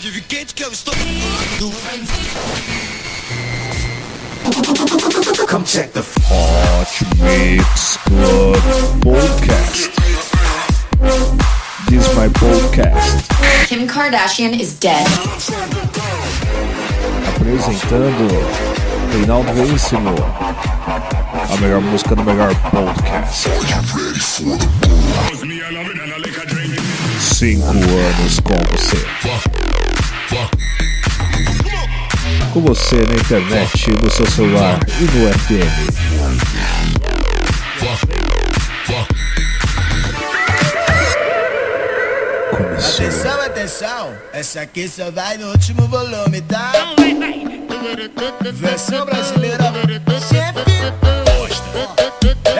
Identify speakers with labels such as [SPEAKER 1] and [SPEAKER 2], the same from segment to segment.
[SPEAKER 1] pode vir quente que eu estou.
[SPEAKER 2] Come check the Hot Mix Club Podcast. This is my podcast.
[SPEAKER 3] Kim Kardashian is dead.
[SPEAKER 2] Apresentando Reinaldo Veríssimo. A melhor música do melhor podcast. Cinco anos com você. Com você na internet, no seu celular e no FM. Começou.
[SPEAKER 4] Atenção, atenção, essa aqui só vai no último volume, tá? Versão brasileira, chefe É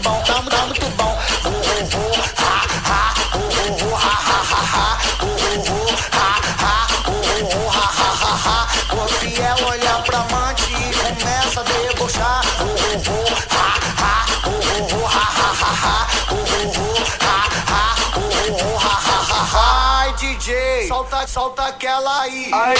[SPEAKER 5] solta, aquela aí. Aí.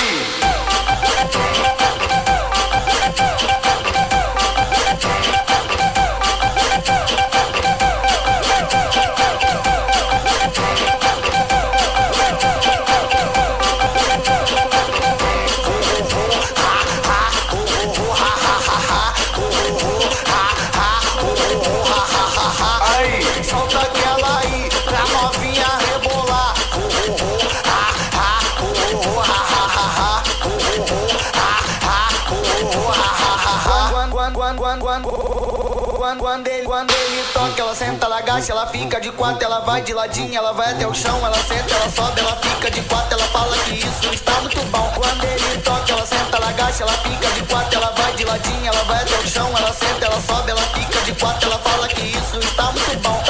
[SPEAKER 5] Agacha, ela fica de quatro, ela vai de ladinho, ela vai até o chão, ela senta, ela sobe, ela fica de quatro, ela fala que isso está muito bom. Quando ele toca, ela senta, ela agacha, ela fica de quatro, ela vai de ladinho, ela vai até o chão, ela senta, ela sobe, ela fica de quatro, ela fala que isso está muito bom,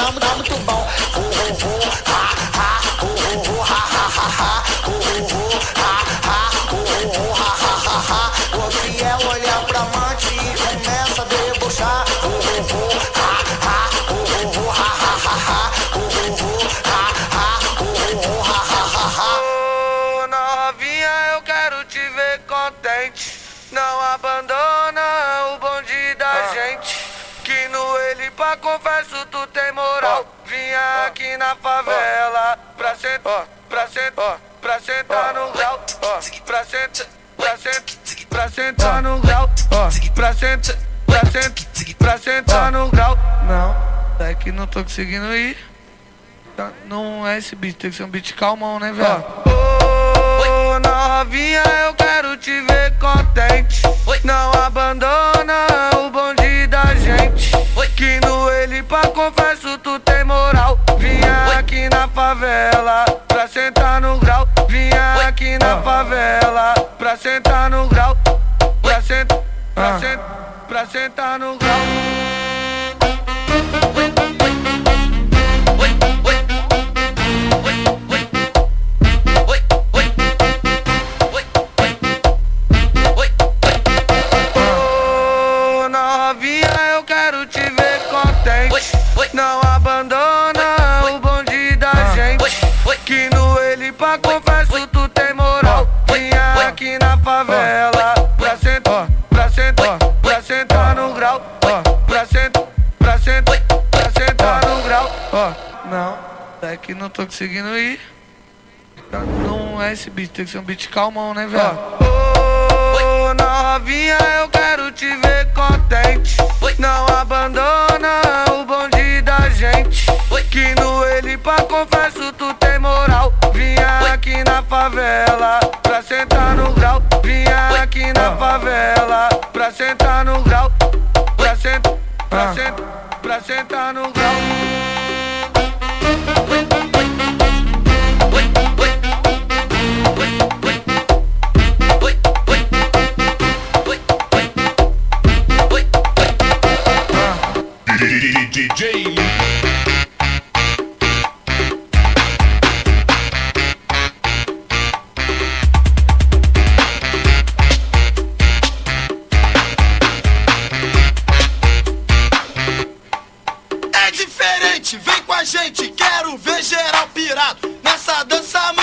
[SPEAKER 6] abandona o bonde da gente. Que no ele pra confesso tu tem moral. Vinha aqui na favela pra sentar, pra sentar, pra sentar no grau. Pra sentar, pra sentar, pra sentar no grau. Pra sentar, pra sentar, pra sentar no grau. Não, é que não tô conseguindo ir. Tá, não é esse beat, tem que ser um beat calmão, né, velho? Ô, oh, novinha, eu quero te ver contente. Não abandona o bonde da gente. Que no ele pra confesso tu tem moral. Vinha aqui na favela pra sentar no grau. Vinha aqui na ah. favela pra sentar no grau. Pra sentar, pra ah. sentar, pra sentar no grau. tô conseguindo ir. Não é esse beat, tem que ser um beat calmão, né, velho? Ô, novinha, eu quero te ver contente. Não abandona o bonde da gente. Que no ele pra confesso tu tem moral. Vinha aqui na favela pra sentar no grau. Vinha aqui na ah. favela pra sentar no grau. Pra sentar, pra ah. senta, pra sentar no grau.
[SPEAKER 7] DJ
[SPEAKER 8] É diferente, vem com a gente, quero ver geral pirado nessa dança.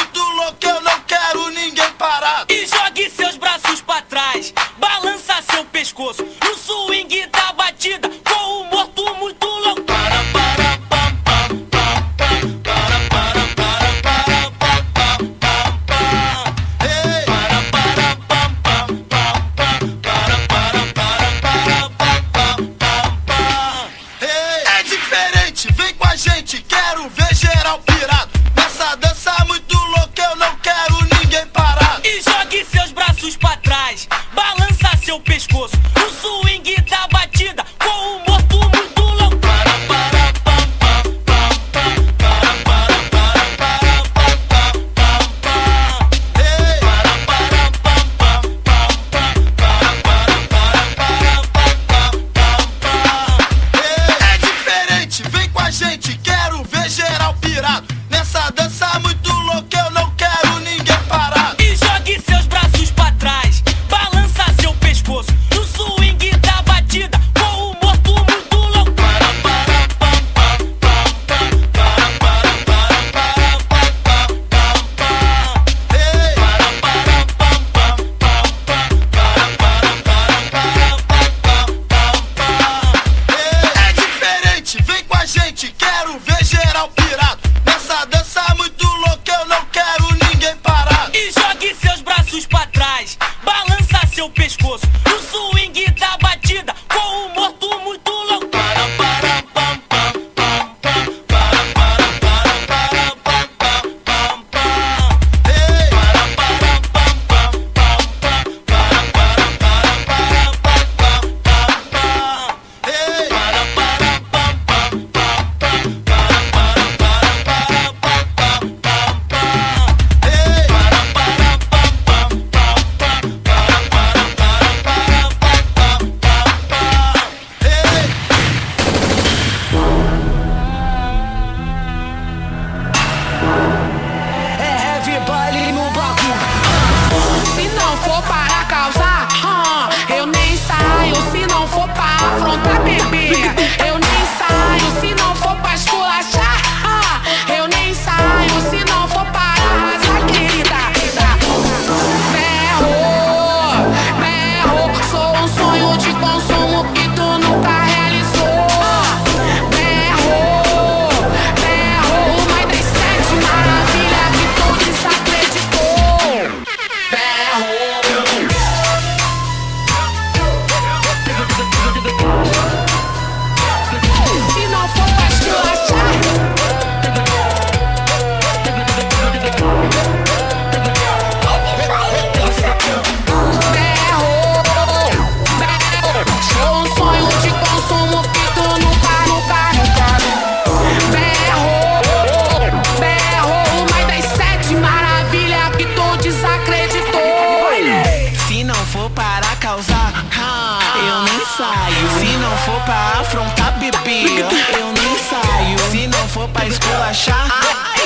[SPEAKER 9] saio. Se não for pra afrontar, bebê, eu nem saio. Se não for pra esculachar,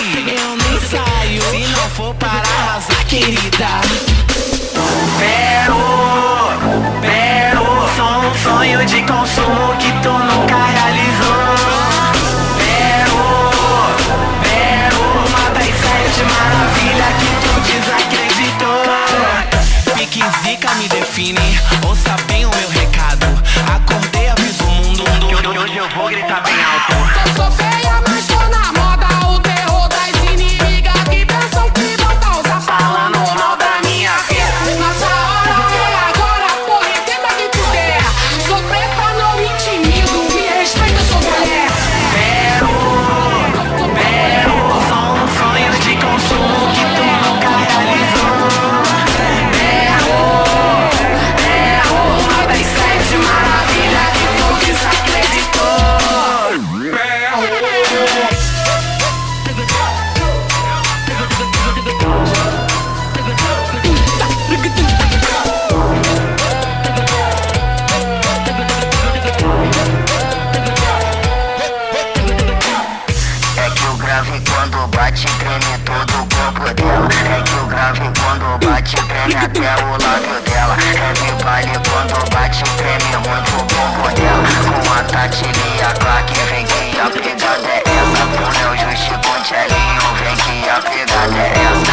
[SPEAKER 9] eu nem saio. Se não for para arrasar, querida.
[SPEAKER 7] Pero, pero, só um sonho de consumo que tu nunca realizou. Pero, pero, uma é das sete maravilhas que tu desacreditou. Pique zica me define,
[SPEAKER 10] ou sabe coming out. Com a Tati e a Clark vem que a pegada é essa. Com meu Justi com Tchelinho vem que a pegada é essa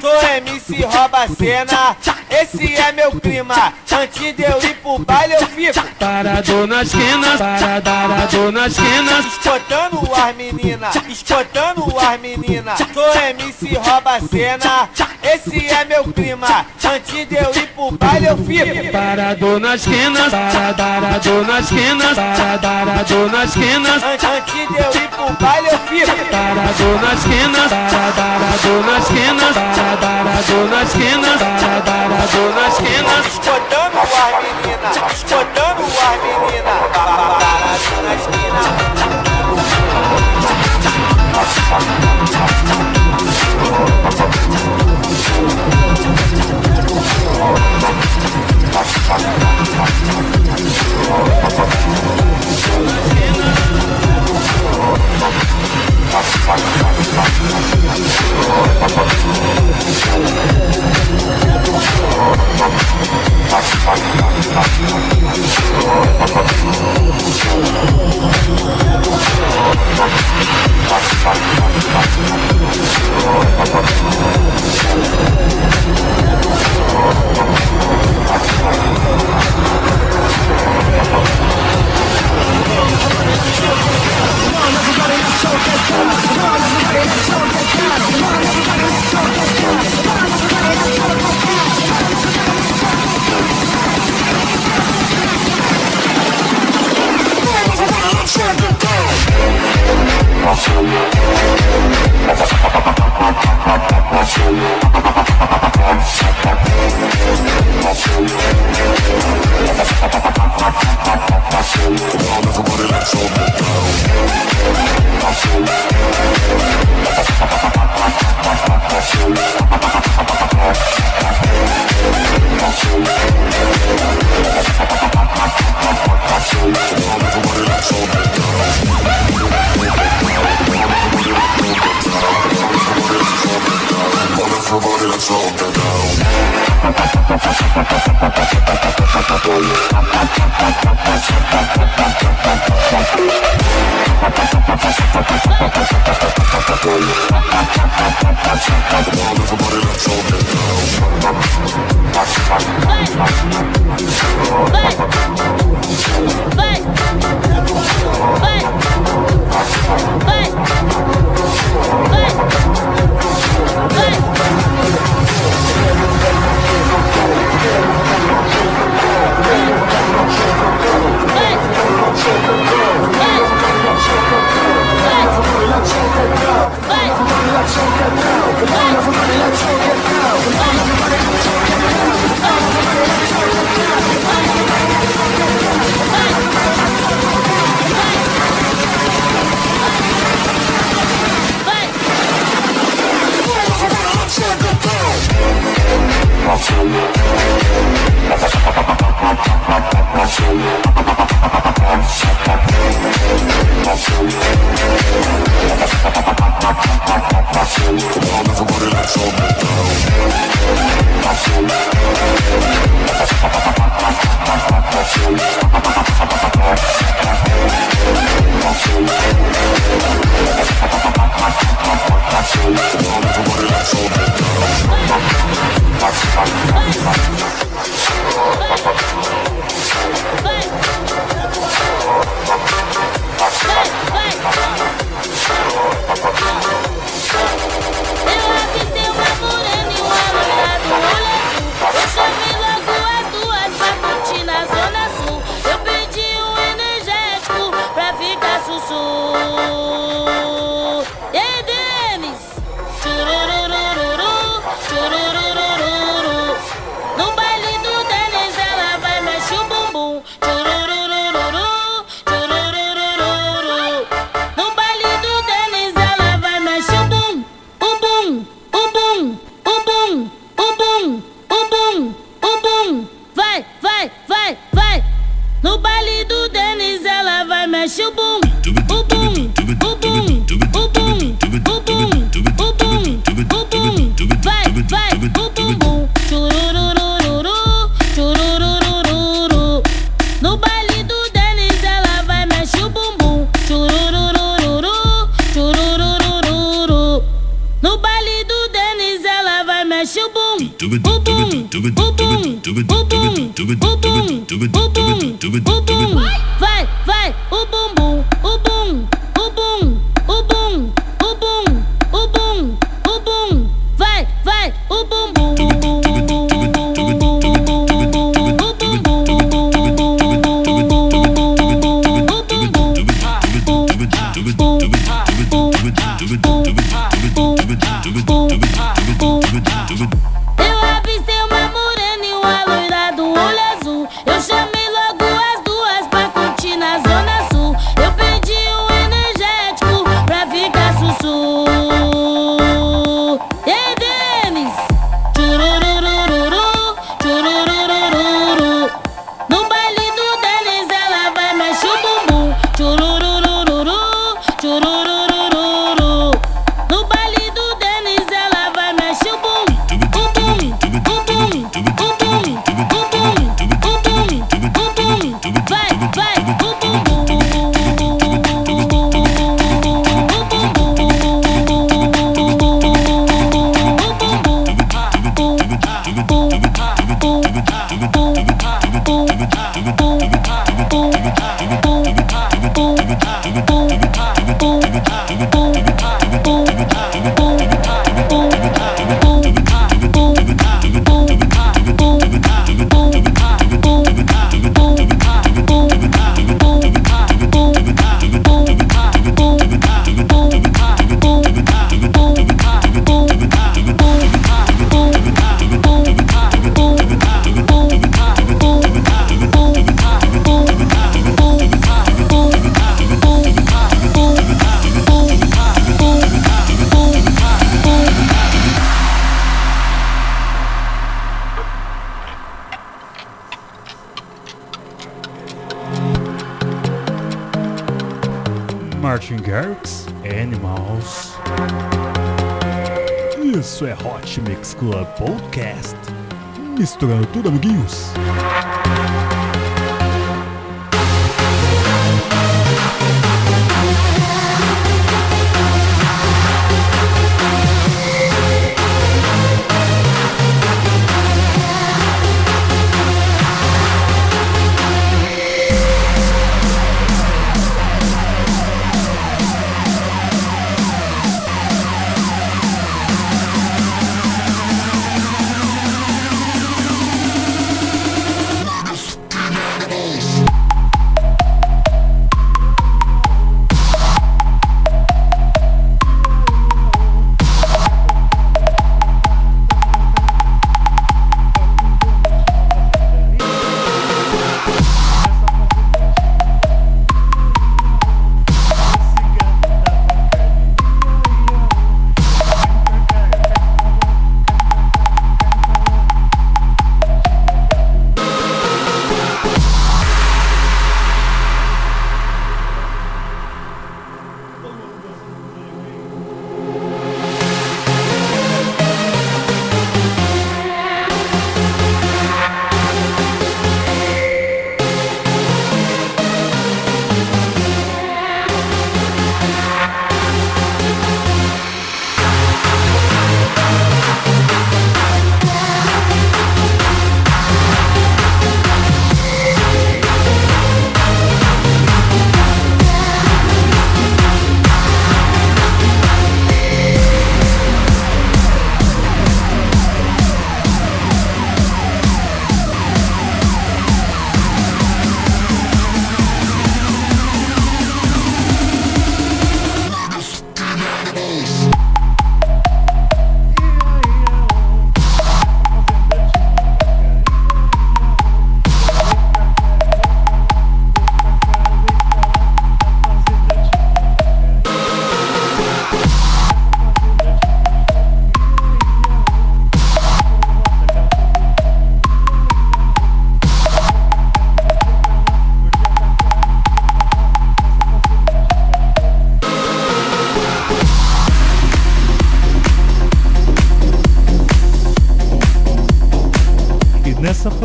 [SPEAKER 11] Sou MC rouba a cena, esse é meu clima. Antes de eu ir pro baile eu fico
[SPEAKER 7] Parado na esquina. Para- Parado na esquina.
[SPEAKER 11] Escotando as menina, escotando as menina. Sou MC rouba a cena, esse é meu clima. Antes de eu ir pro baile eu fico.
[SPEAKER 7] Parado na esquina. Para- Parado na esquina. Para- Parado na esquina.
[SPEAKER 11] An- Antes de eu ir pro baile eu fico.
[SPEAKER 7] Parado na esquina. Para- Parado na esquina, sarado na esquina, sarado na esquina.
[SPEAKER 11] Rodando o ar, menina,
[SPEAKER 12] rodando o ar, menina, sarado na
[SPEAKER 13] esquina.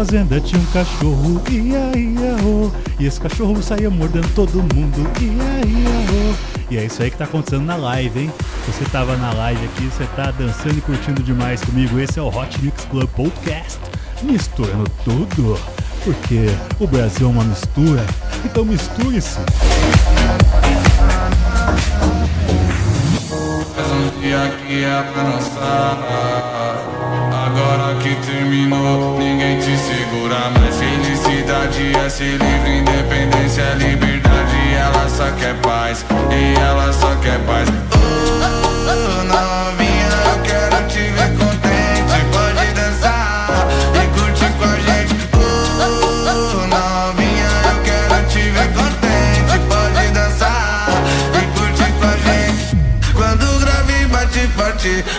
[SPEAKER 13] Fazenda tinha um cachorro, ia, ia, oh. E esse cachorro saía mordendo todo mundo, ia, ia, oh. E é isso aí que tá acontecendo na live, hein? Você tava na live aqui, você tá dançando e curtindo demais comigo. Esse é o Hot Mix Club Podcast, misturando tudo, porque o Brasil é uma mistura, então misture-se.
[SPEAKER 14] Faz um dia que é pra dançar Agora que terminou, ninguém te segura mais. Felicidade é ser livre, independência é liberdade. Ela só quer paz, e ela só quer paz. Oh, novinha, eu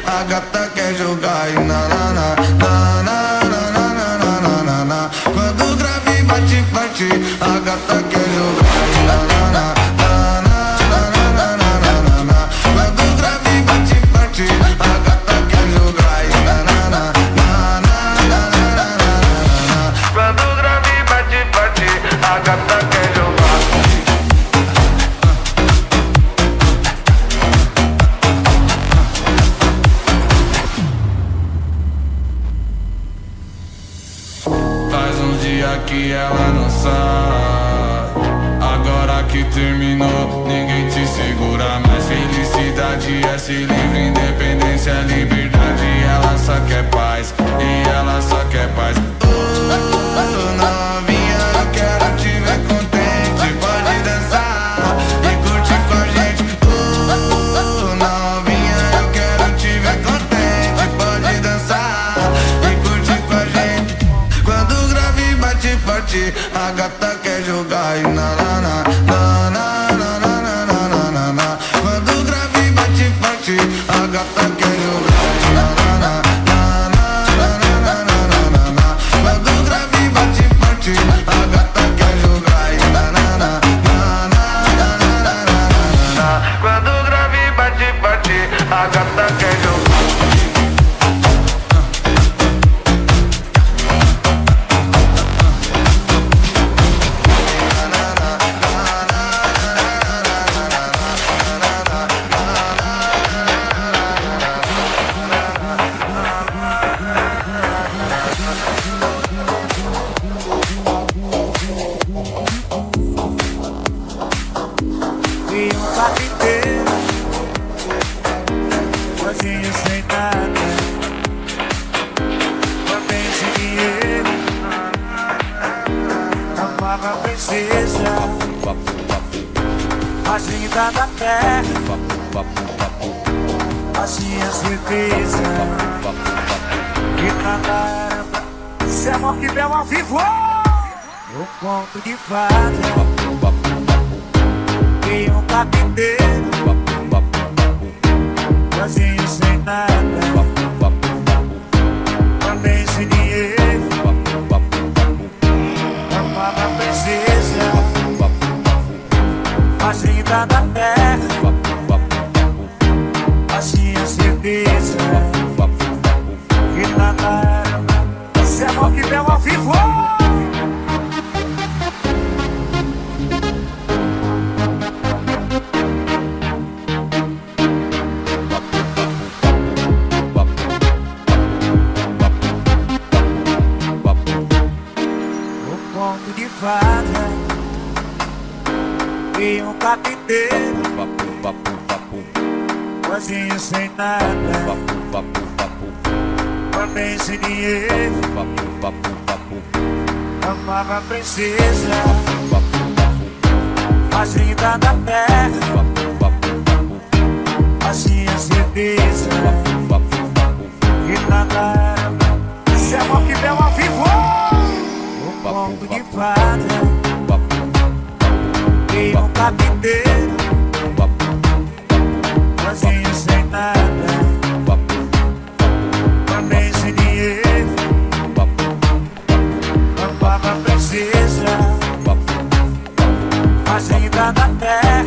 [SPEAKER 14] a gata quer jogar e na na na na
[SPEAKER 15] Agenda da terra Paciência e crise Que cantaramba Se amor que belo vivo oh! Eu conto de fada E um capiteiro. Sozinho sem nada. cada pé. Assim a certeza Que nada é, era Você é bom que belo ao vivo. papo inteiro. Sozinho sem nada. Papo. Também sem dinheiro. Amava a princesa. a papo, papo. Da terra. Papo, papo, papo. Assim a certeza. Papo, papo, nada era. Se é bom que belo ao vivo. Um de fada e um carpinteiro sozinho sem nada também sem dinheiro amava a princesa mais linda da terra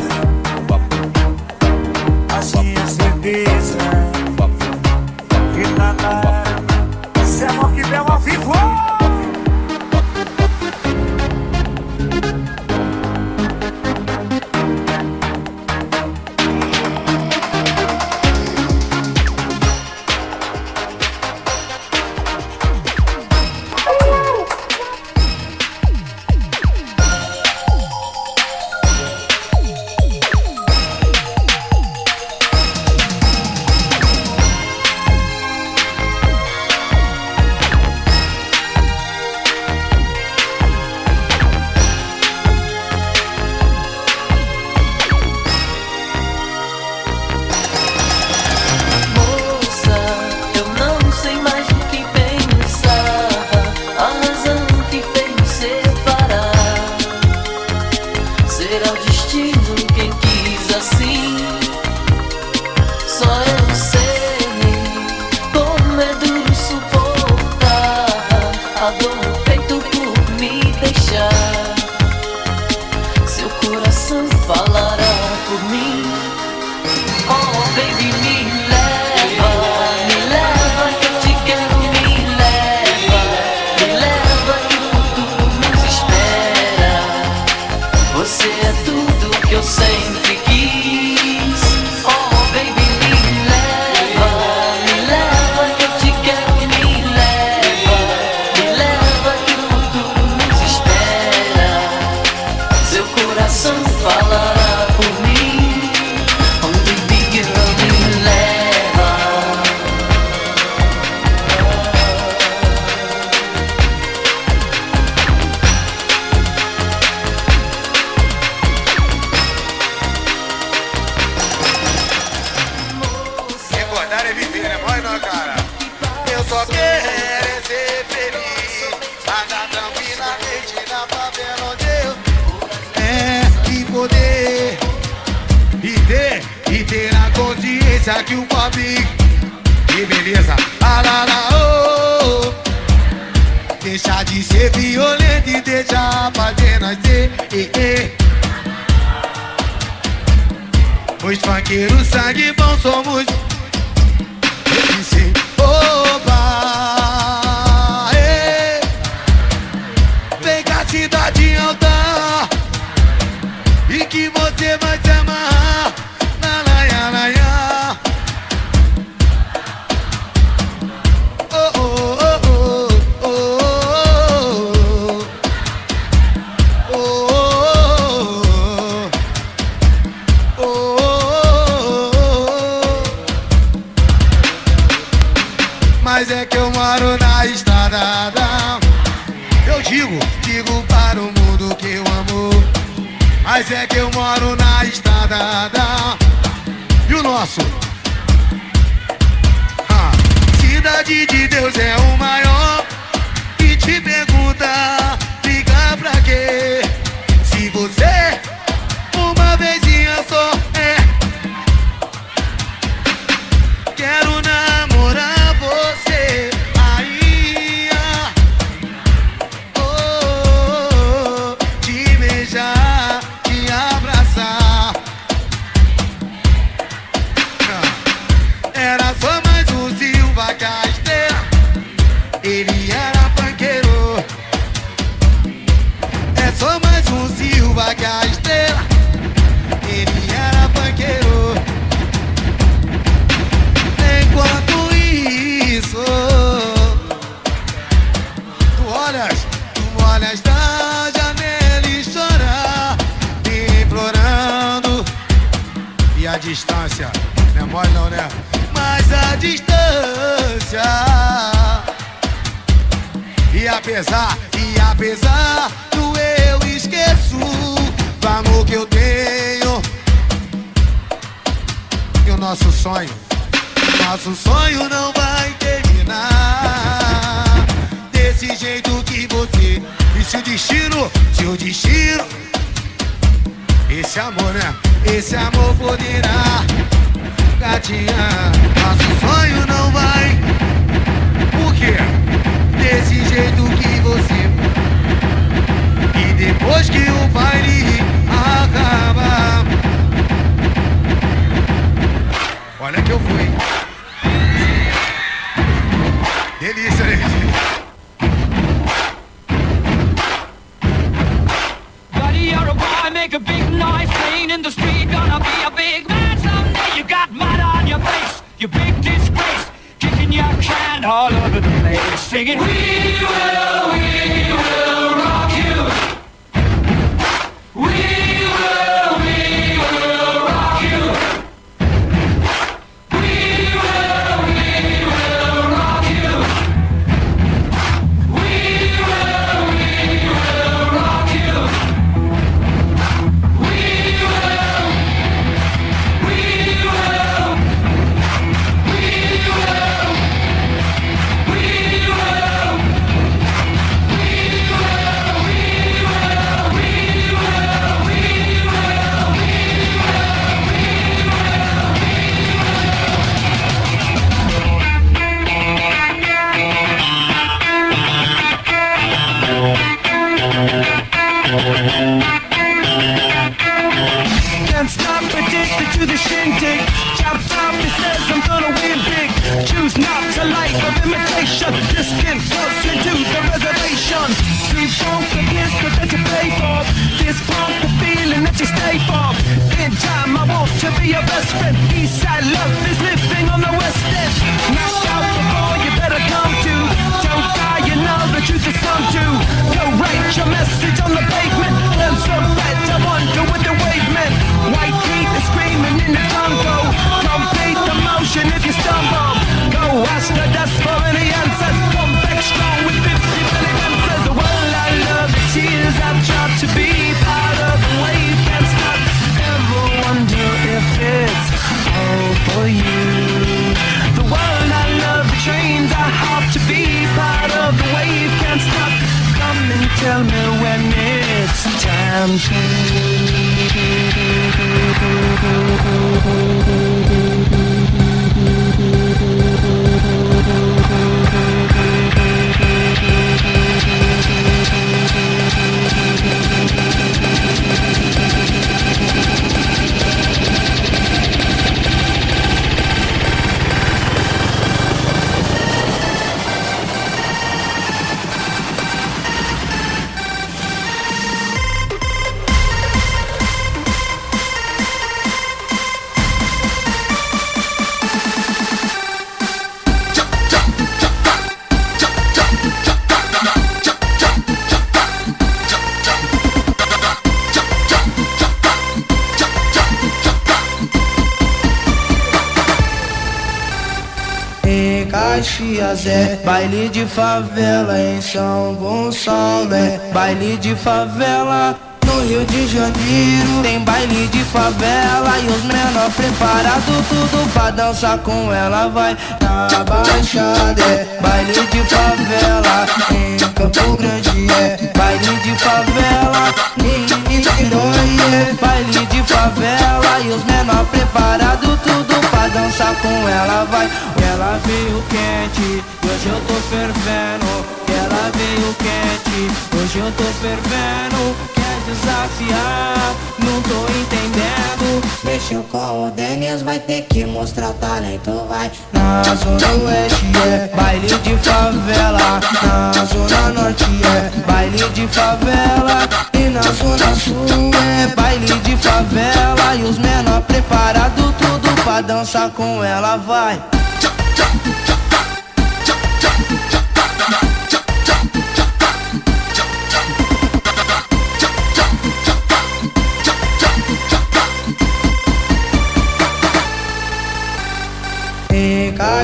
[SPEAKER 16] favela,
[SPEAKER 17] em São Gonçalo é baile de favela. No Rio de Janeiro tem baile de favela e os menor preparado tudo pra dançar com ela vai na Baixada é baile de favela, em Campo Grande vai ter que mostrar talento, vai. Na zona oeste é baile de favela. Na zona norte é baile de favela. E na zona sul é baile de favela. E os menor preparado tudo pra dançar com ela, vai.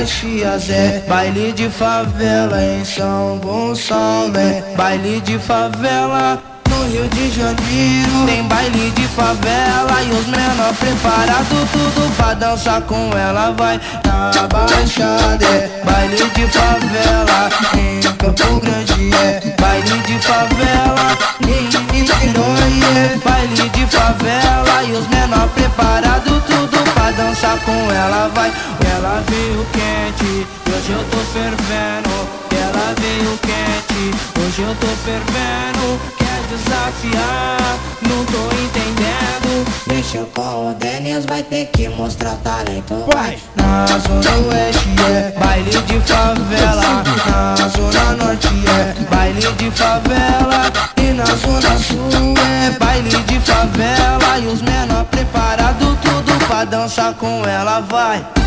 [SPEAKER 17] É baile de favela, em São Gonçalo é baile de favela. No Rio de Janeiro tem baile de favela e os menor preparado tudo pra dançar com ela vai na Baixada é baile de favela, em Campo Grande é baile de favela, em Niterói é baile de favela e os menor preparado tudo dançar com ela vai. Ela veio quente, hoje eu tô fervendo. Ela veio quente, hoje eu tô fervendo. Quer desafiar? Não tô entendendo. Deixa com o Denis, vai ter que mostrar talento. Vai na zona oeste é baile de favela. Dançar com ela, vai.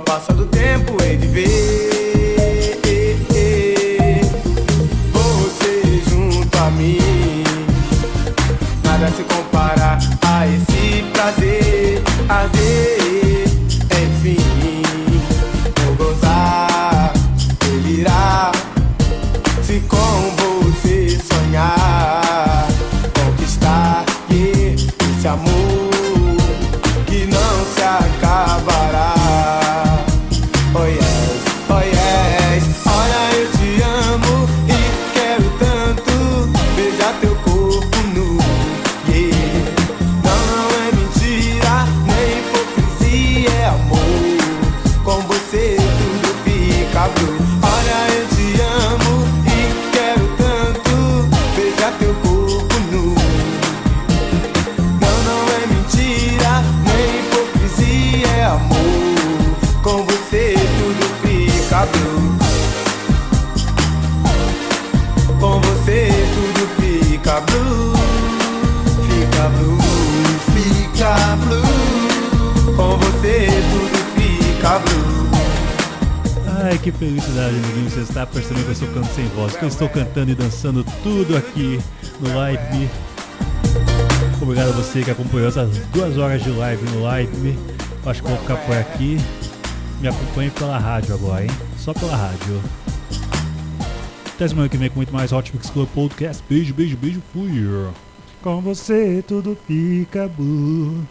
[SPEAKER 18] passa do tempo. começando tudo
[SPEAKER 19] aqui no Live. Obrigado a você que acompanhou essas duas horas de live no Live. Acho que vou ficar por aqui. Me acompanhe pela rádio agora, hein? Só pela rádio. Até semana que vem com muito mais Hot Mix Club Podcast. Beijo, beijo, beijo. Fui. Com você tudo fica bom.